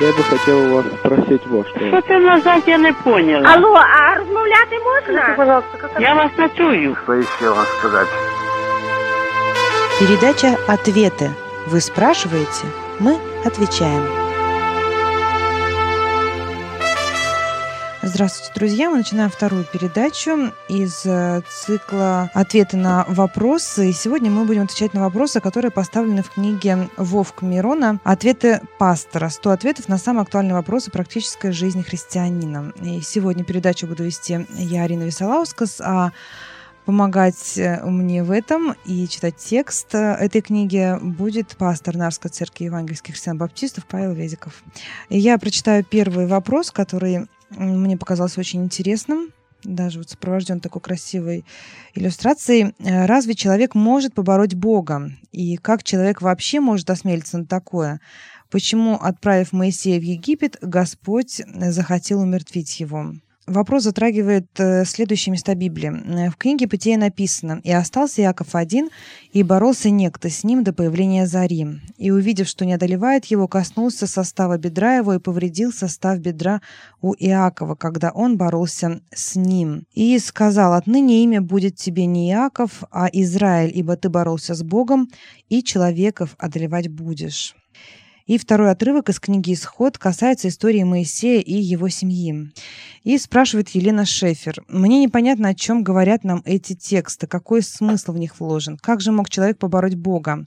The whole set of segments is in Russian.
Я бы хотел у вас спросить вот что. Що ти назад, я не поняла. Алло, а розмовляти можна? пожалуйста, Я вас не чую. Что еще вам сказать? Передача «Ответы». Вы спрашиваете, мы отвечаем. Здравствуйте, друзья! Мы начинаем вторую передачу из э, цикла «Ответы на вопросы». И сегодня мы будем отвечать на вопросы, которые поставлены в книге Вовк Мирона «Ответы пастора. 100 ответов на самые актуальные вопросы практической жизни христианина». И сегодня передачу буду вести я, Арина Висолаускас, а помогать э, мне в этом и читать текст э, этой книги будет пастор Нарской церкви евангельских христиан-баптистов Павел Везиков. И я прочитаю первый вопрос, который мне показался очень интересным, даже вот сопровожден такой красивой иллюстрацией. Э, разве человек может побороть Бога? И как человек вообще может осмелиться на такое? Почему, отправив Моисея в Египет, Господь захотел умертвить его? Вопрос затрагивает э, следующие места Библии. Э, в книге Бытия написано «И остался Иаков один, и боролся некто с ним до появления зари. И, увидев, что не одолевает его, коснулся состава бедра его и повредил состав бедра у Иакова, когда он боролся с ним. И сказал, отныне имя будет тебе не Иаков, а Израиль, ибо ты боролся с Богом, и человеков одолевать будешь». И второй отрывок из книги «Исход» касается истории Моисея и его семьи. И спрашивает Елена Шефер. «Мне непонятно, о чем говорят нам эти тексты, какой смысл в них вложен. Как же мог человек побороть Бога?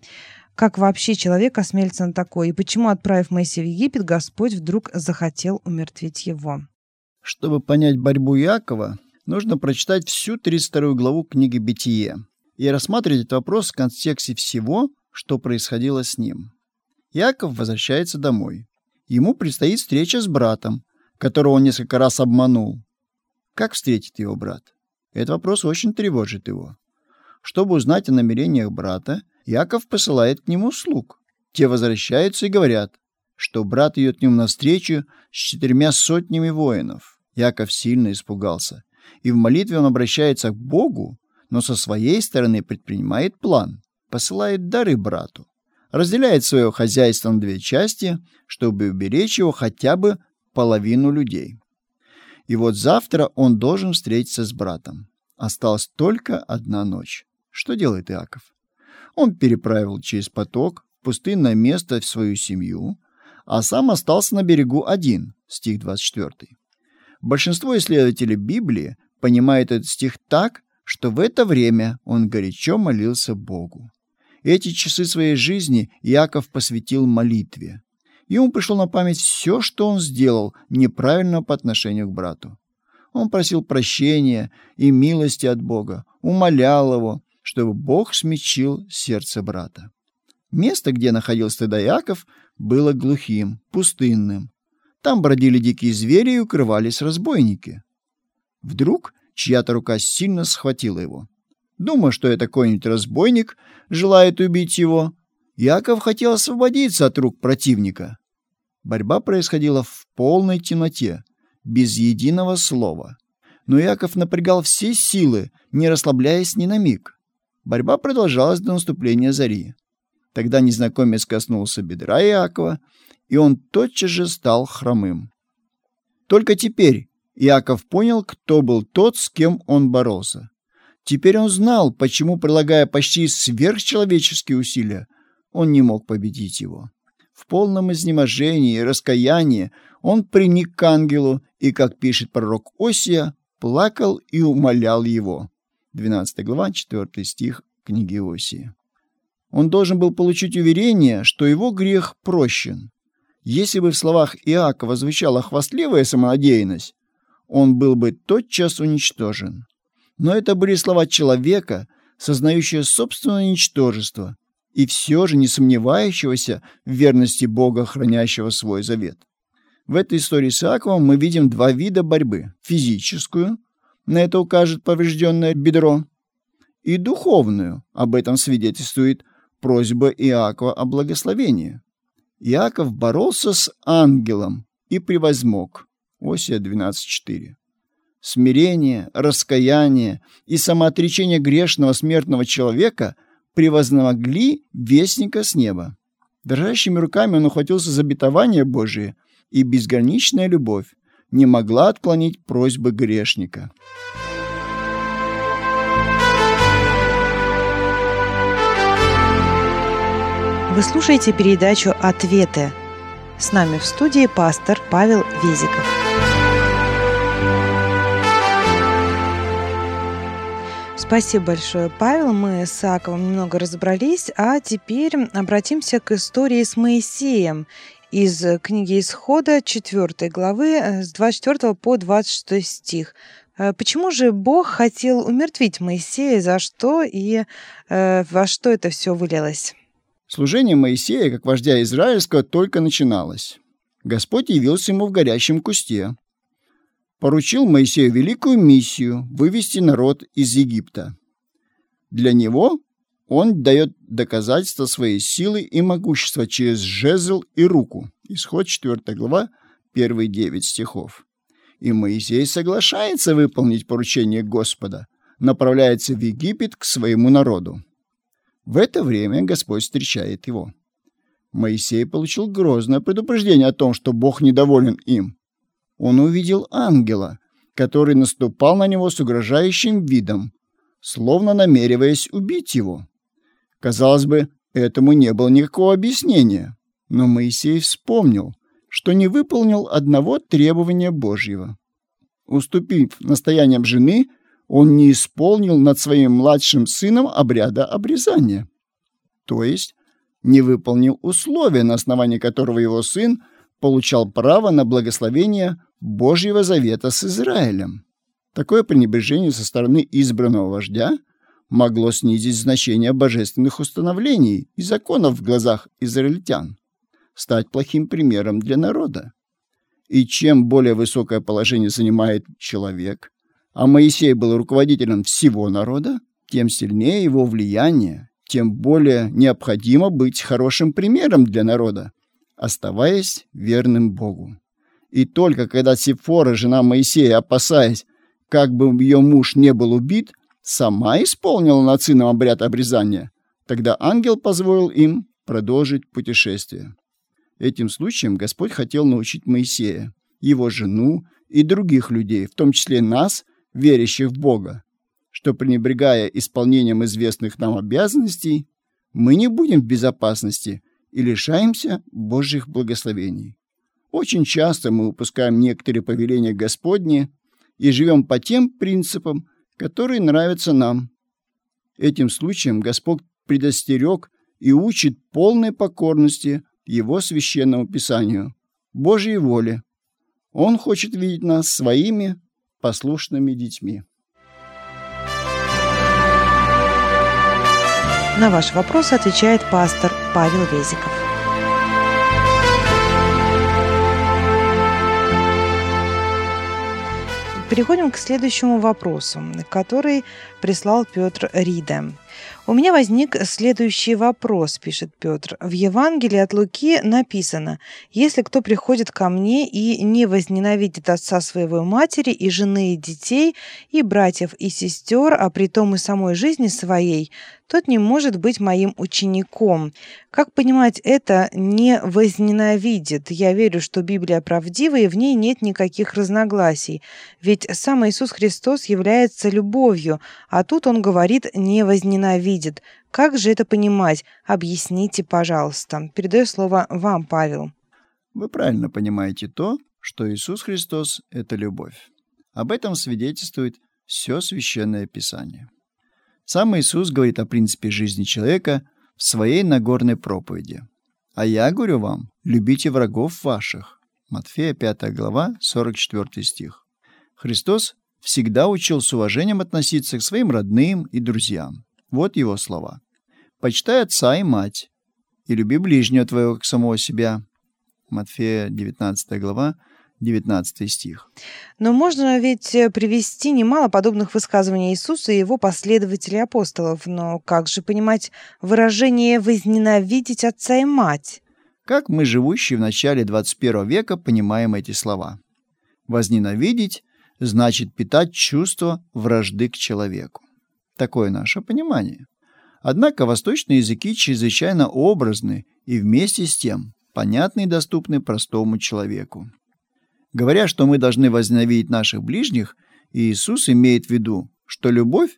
Как вообще человек осмелится на такое? И почему, отправив Моисея в Египет, Господь вдруг захотел умертвить его?» Чтобы понять борьбу Якова, нужно прочитать всю 32 главу книги «Бытие» и рассматривать этот вопрос в контексте всего, что происходило с ним. Яков возвращается домой. Ему предстоит встреча с братом, которого он несколько раз обманул. Как встретит его брат? Этот вопрос очень тревожит его. Чтобы узнать о намерениях брата, Яков посылает к нему слуг. Те возвращаются и говорят, что брат идет к нему навстречу с четырьмя сотнями воинов. Яков сильно испугался. И в молитве он обращается к Богу, но со своей стороны предпринимает план, посылает дары брату разделяет свое хозяйство на две части, чтобы уберечь его хотя бы половину людей. И вот завтра он должен встретиться с братом. Осталась только одна ночь. Что делает Иаков? Он переправил через поток в пустынное место в свою семью, а сам остался на берегу один, стих 24. Большинство исследователей Библии понимает этот стих так, что в это время он горячо молился Богу. Эти часы своей жизни Яков посвятил молитве. Ему пришло на память все, что он сделал неправильно по отношению к брату. Он просил прощения и милости от Бога, умолял его, чтобы Бог смягчил сердце брата. Место, где находился тогда Яков, было глухим, пустынным. Там бродили дикие звери и укрывались разбойники. Вдруг чья-то рука сильно схватила его. Думая, что это какой-нибудь разбойник желает убить его, Яков хотел освободиться от рук противника. Борьба происходила в полной темноте, без единого слова. Но Яков напрягал все силы, не расслабляясь ни на миг. Борьба продолжалась до наступления зари. Тогда незнакомец коснулся бедра Якова, и он тотчас же стал хромым. Только теперь Яков понял, кто был тот, с кем он боролся. Теперь он знал, почему, прилагая почти сверхчеловеческие усилия, он не мог победить его. В полном изнеможении и раскаянии он приник к ангелу и, как пишет пророк Осия, плакал и умолял его. 12 глава, 4 стих книги Осии. Он должен был получить уверение, что его грех прощен. Если бы в словах Иакова звучала хвастливая самонадеянность, он был бы тотчас уничтожен. Но это были слова человека, сознающего собственное ничтожество и все же не сомневающегося в верности Бога, хранящего свой завет. В этой истории с Иаковом мы видим два вида борьбы. Физическую, на это укажет поврежденное бедро, и духовную, об этом свидетельствует просьба Иакова о благословении. Иаков боролся с ангелом и превозмог. Осия 12.4 смирение, раскаяние и самоотречение грешного смертного человека превозногли вестника с неба. Дрожащими руками он ухватился за обетование Божие и безграничная любовь не могла отклонить просьбы грешника. Вы слушаете передачу «Ответы». С нами в студии пастор Павел Везиков. Спасибо большое, Павел. Мы с Аковым немного разобрались, а теперь обратимся к истории с Моисеем из книги Исхода 4 главы э, с 24 по 26 стих. Э, почему же Бог хотел умертвить Моисея, за что и э, во что это все вылилось? Служение Моисея, как вождя израильского, только начиналось. Господь явился ему в горящем кусте. Поручил Моисею великую миссию вывести народ из Египта. Для него он дает доказательства своей силы и могущества через жезл и руку. Исход 4 глава, первые 9 стихов. И Моисей соглашается выполнить поручение Господа, направляется в Египет к своему народу. В это время Господь встречает его. Моисей получил грозное предупреждение о том, что Бог недоволен им. Он увидел ангела, который наступал на него с угрожающим видом, словно намереваясь убить его. Казалось бы, этому не было никакого объяснения, но Моисей вспомнил, что не выполнил одного требования Божьего. Уступив настояниям жены, он не исполнил над своим младшим сыном обряда обрезания. То есть не выполнил условия, на основании которого его сын получал право на благословение Божьего завета с Израилем. Такое пренебрежение со стороны избранного вождя могло снизить значение божественных установлений и законов в глазах израильтян, стать плохим примером для народа. И чем более высокое положение занимает человек, а Моисей был руководителем всего народа, тем сильнее его влияние, тем более необходимо быть хорошим примером для народа, оставаясь верным Богу. И только когда Сифора, жена Моисея, опасаясь, как бы ее муж не был убит, сама исполнила над сыном обряд обрезания, тогда ангел позволил им продолжить путешествие. Этим случаем Господь хотел научить Моисея, его жену и других людей, в том числе нас – верящих в Бога, что, пренебрегая исполнением известных нам обязанностей, мы не будем в безопасности и лишаемся Божьих благословений. Очень часто мы упускаем некоторые повеления Господни и живем по тем принципам, которые нравятся нам. Этим случаем Господь предостерег и учит полной покорности Его священному Писанию, Божьей воле. Он хочет видеть нас своими послушными детьми. На ваш вопрос отвечает пастор Павел Везиков. Переходим к следующему вопросу, который прислал Петр Рида. У меня возник следующий вопрос, пишет Петр. В Евангелии от Луки написано, если кто приходит ко мне и не возненавидит отца своего матери, и жены, и детей, и братьев, и сестер, а при том и самой жизни своей, тот не может быть моим учеником. Как понимать это «не возненавидит»? Я верю, что Библия правдива, и в ней нет никаких разногласий. Ведь сам Иисус Христос является любовью, а тут он говорит «не возненавидит». Как же это понимать? Объясните, пожалуйста. Передаю слово вам, Павел. Вы правильно понимаете то, что Иисус Христос — это любовь. Об этом свидетельствует все Священное Писание. Сам Иисус говорит о принципе жизни человека в своей Нагорной проповеди. «А я говорю вам, любите врагов ваших». Матфея 5 глава, 44 стих. Христос всегда учил с уважением относиться к своим родным и друзьям. Вот его слова. «Почитай отца и мать, и люби ближнего твоего как самого себя». Матфея 19 глава, 19 стих. Но можно ведь э, привести немало подобных высказываний Иисуса и его последователей апостолов. Но как же понимать выражение «возненавидеть отца и мать»? Как мы, живущие в начале 21 века, понимаем эти слова? Возненавидеть значит питать чувство вражды к человеку. Такое наше понимание. Однако восточные языки чрезвычайно образны и вместе с тем понятны и доступны простому человеку. Говоря, что мы должны возненавидеть наших ближних, Иисус имеет в виду, что любовь,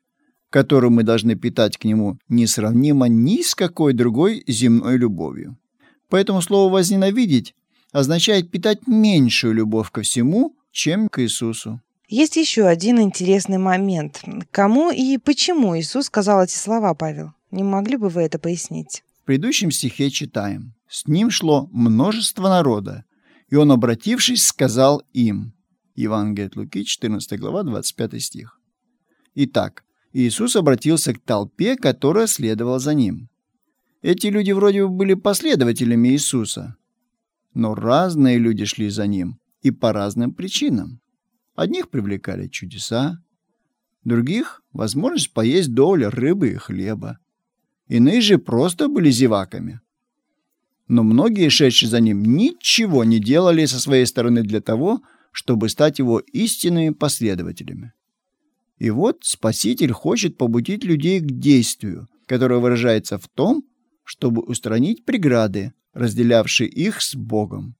которую мы должны питать к Нему, несравнима ни с какой другой земной любовью. Поэтому слово «возненавидеть» означает питать меньшую любовь ко всему, чем к Иисусу. Есть еще один интересный момент. Кому и почему Иисус сказал эти слова, Павел? Не могли бы вы это пояснить? В предыдущем стихе читаем. «С ним шло множество народа, и он, обратившись, сказал им». Евангелие от Луки, 14 глава, 25 стих. Итак, Иисус обратился к толпе, которая следовала за ним. Эти люди вроде бы были последователями Иисуса, но разные люди шли за ним и по разным причинам. Одних привлекали чудеса, других — возможность поесть доли рыбы и хлеба. Иные же просто были зеваками. Но многие, шедшие за ним, ничего не делали со своей стороны для того, чтобы стать его истинными последователями. И вот Спаситель хочет побудить людей к действию, которое выражается в том, чтобы устранить преграды, разделявшие их с Богом.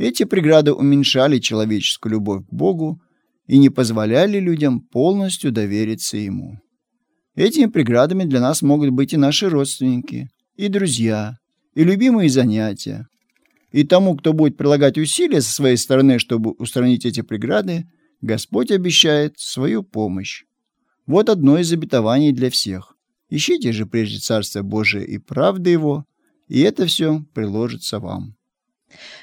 Эти преграды уменьшали человеческую любовь к Богу и не позволяли людям полностью довериться Ему. Этими преградами для нас могут быть и наши родственники, и друзья, и любимые занятия. И тому, кто будет прилагать усилия со своей стороны, чтобы устранить эти преграды, Господь обещает свою помощь. Вот одно из обетований для всех. Ищите же прежде Царство Божие и правды Его, и это все приложится вам.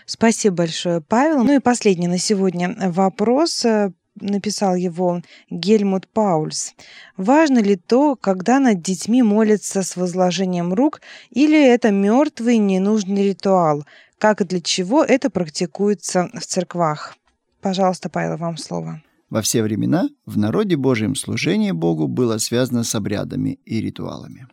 Спасибо большое, Павел. Ну и последний на сегодня вопрос. Написал его Гельмут Паульс. Важно ли то, когда над детьми молятся с возложением рук, или это мертвый ненужный ритуал? Как и для чего это практикуется в церквах? Пожалуйста, Павел, вам слово. Во все времена в народе Божьем служение Богу было связано с обрядами и ритуалами.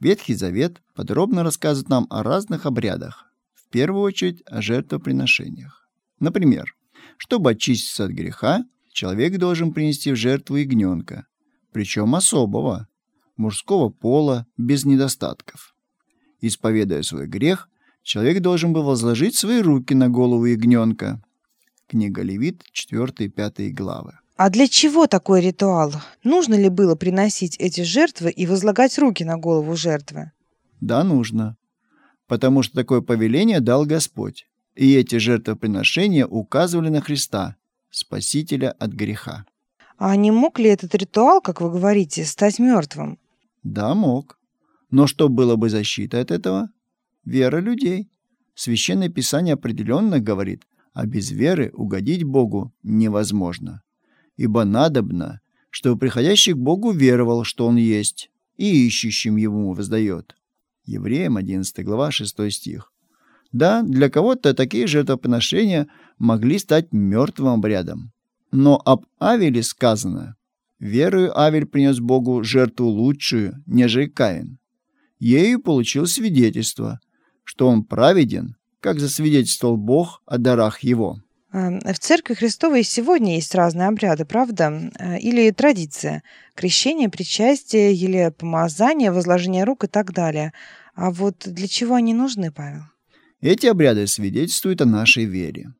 Ветхий Завет подробно рассказывает нам о разных обрядах, первую очередь о жертвоприношениях. Например, чтобы очиститься от греха, человек должен принести в жертву ягненка, причем особого, мужского пола, без недостатков. Исповедуя свой грех, человек должен был возложить свои руки на голову ягненка, Книга Левит, 4 и 5 главы. А для чего такой ритуал? Нужно ли было приносить эти жертвы и возлагать руки на голову жертвы? Да, нужно. Потому что такое повеление дал Господь. И эти жертвоприношения указывали на Христа, Спасителя от греха. А не мог ли этот ритуал, как вы говорите, стать мертвым? Да, мог. Но что было бы защитой от этого? Вера людей. Священное Писание определенно говорит, а без веры угодить Богу невозможно. Ибо надобно, чтобы приходящий к Богу веровал, что Он есть, и ищущим Ему воздает. Евреям 11 глава 6 стих. Да, для кого-то такие жертвоприношения могли стать мертвым обрядом. Но об Авеле сказано, «Верою Авель принес Богу жертву лучшую, нежели Каин. Ею получил свидетельство, что он праведен, как засвидетельствовал Бог о дарах его. Эм, в Церкви Христовой сегодня есть разные обряды, правда? Э, или традиция. Крещение, причастие или помазание, возложение рук и так далее. А вот для чего они нужны, Павел? Эти обряды свидетельствуют о нашей вере.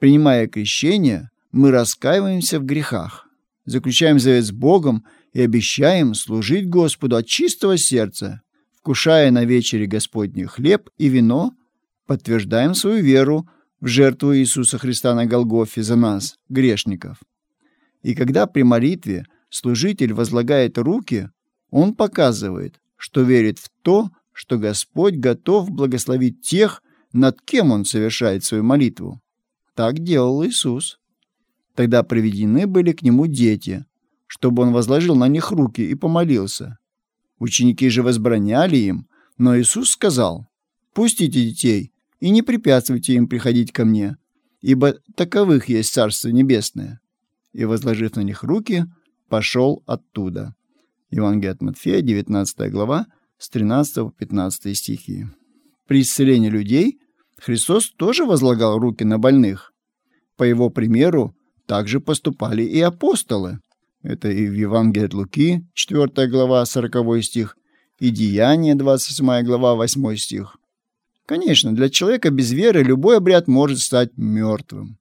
Принимая крещение, мы раскаиваемся в грехах, заключаем завет с Богом и обещаем служить Господу от чистого сердца, вкушая на вечере Господний хлеб и вино подтверждаем свою веру в жертву Иисуса Христа на Голгофе за нас, грешников. И когда при молитве служитель возлагает руки, он показывает, что верит в то, что Господь готов благословить тех, над кем он совершает свою молитву. Так делал Иисус. Тогда приведены были к нему дети, чтобы он возложил на них руки и помолился. Ученики же возбраняли им, но Иисус сказал, «Пустите детей и не препятствуйте им приходить ко мне, ибо таковых есть Царство Небесное». И, возложив на них руки, пошел оттуда. Евангелие от Матфея, 19 глава, с 13 по 15 стихи. При исцелении людей Христос тоже возлагал руки на больных. По его примеру также поступали и апостолы. Это и в Евангелии от Луки, 4 глава, 40 стих, и Деяния, 27 глава, 8 стих. Конечно, для человека без веры любой обряд может стать мертвым.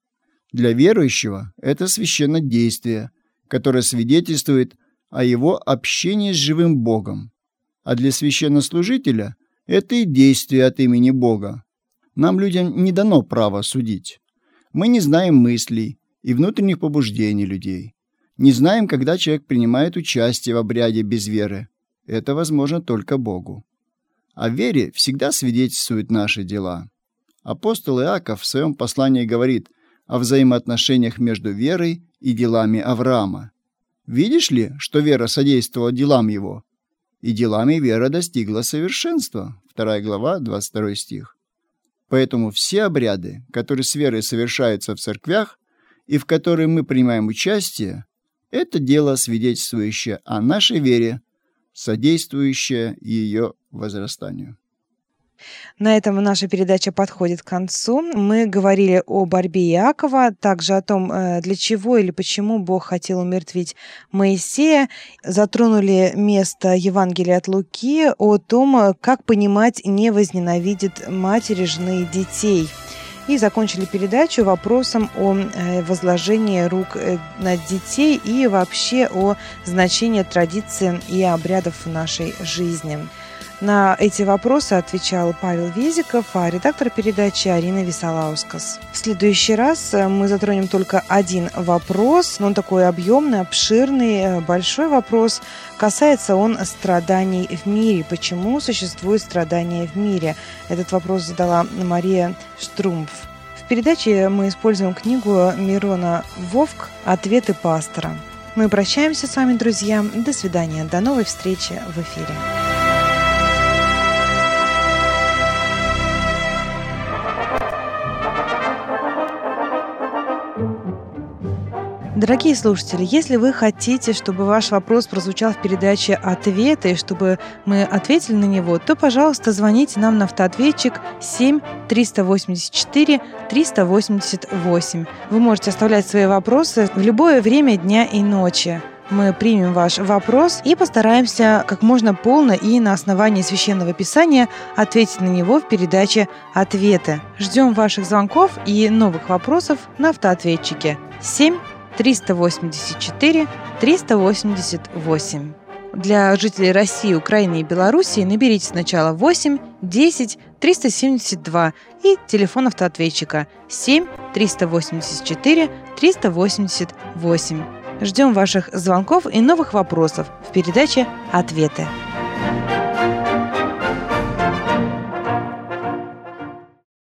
Для верующего это священное действие, которое свидетельствует о его общении с живым Богом. А для священнослужителя это и действие от имени Бога. Нам, людям, не дано право судить. Мы не знаем мыслей и внутренних побуждений людей. Не знаем, когда человек принимает участие в обряде без веры. Это возможно только Богу. О вере всегда свидетельствуют наши дела. Апостол Иаков в своем послании говорит о взаимоотношениях между верой и делами Авраама. Видишь ли, что вера содействовала делам его? И делами вера достигла совершенства. 2 глава, 22 стих. Поэтому все обряды, которые с верой совершаются в церквях и в которые мы принимаем участие, это дело, свидетельствующее о нашей вере, содействующее ее возрастанию. На этом наша передача подходит к концу. Мы говорили о борьбе Иакова, также о том, э, для чего или почему Бог хотел умертвить Моисея. Затронули место Евангелия от Луки о том, как понимать не возненавидит матери, жены и детей. И закончили передачу вопросом о э, возложении рук э, на детей и вообще о значении традиций и обрядов в нашей жизни. На эти вопросы отвечал Павел Везиков, а редактор передачи Арина Висолаускас. В следующий раз э, мы затронем только один вопрос, но он такой объемный, обширный, э, большой вопрос. Касается он страданий в мире. Почему существуют страдания в мире? Этот вопрос задала Мария Штрумф. В передаче мы используем книгу Мирона Вовк «Ответы пастора». Мы прощаемся с вами, друзья. До свидания. До новой встречи в эфире. Дорогие слушатели, если вы хотите, чтобы ваш вопрос прозвучал в передаче «Ответы», чтобы мы ответили на него, то, пожалуйста, звоните нам на автоответчик 7 384 388. Вы можете оставлять свои вопросы в любое время дня и ночи. Мы примем ваш вопрос и постараемся как можно полно и на основании священного писания ответить на него в передаче «Ответы». Ждем ваших звонков и новых вопросов на автоответчике 7 384 388. Для жителей России, Украины и Белоруссии наберите сначала 8 10 372 и телефон автоответчика 7 384 388. Ждем ваших звонков и новых вопросов в передаче «Ответы».